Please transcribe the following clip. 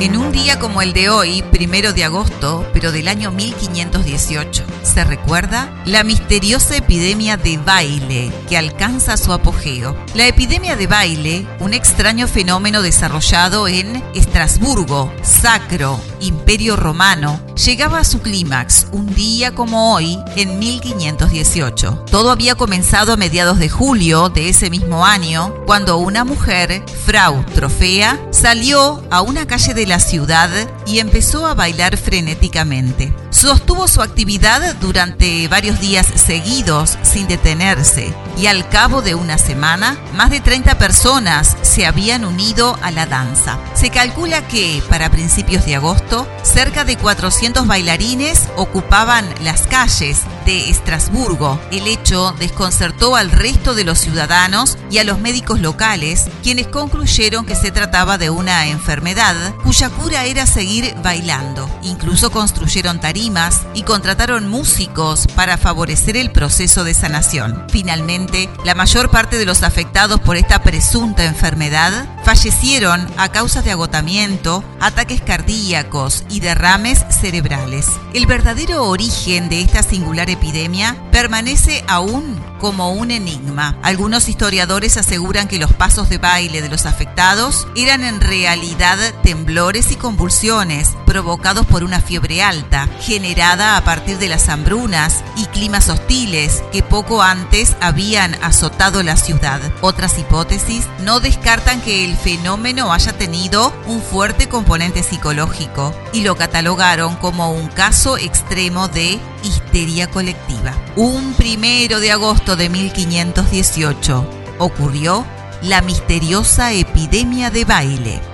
En un día como el de hoy, primero de agosto, pero del año 1518, se recuerda la misteriosa epidemia de baile que alcanza su apogeo. La epidemia de baile, un extraño fenómeno desarrollado en Estrasburgo, Sacro, Imperio Romano, llegaba a su clímax un día como hoy en 1518. Todo había comenzado a mediados de julio de ese mismo año, cuando una mujer, Frau Trofea, salió a una calle de la ciudad y empezó a bailar frenéticamente. Sostuvo su actividad durante varios días seguidos sin detenerse y al cabo de una semana, más de 30 personas se habían unido a la danza. Se calcula que, para principios de agosto, cerca de 400 bailarines ocupaban las calles de Estrasburgo. El hecho desconcertó al resto de los ciudadanos y a los médicos locales, quienes concluyeron que se trataba de una enfermedad cuya cura era seguir bailando. Incluso construyeron y contrataron músicos para favorecer el proceso de sanación. Finalmente, la mayor parte de los afectados por esta presunta enfermedad fallecieron a causa de agotamiento, ataques cardíacos y derrames cerebrales. El verdadero origen de esta singular epidemia permanece aún como un enigma. Algunos historiadores aseguran que los pasos de baile de los afectados eran en realidad temblores y convulsiones provocados por una fiebre alta, generada a partir de las hambrunas y climas hostiles que poco antes habían azotado la ciudad. Otras hipótesis no descartan que el fenómeno haya tenido un fuerte componente psicológico y lo catalogaron como un caso extremo de histeria colectiva. Un primero de agosto de 1518 ocurrió la misteriosa epidemia de baile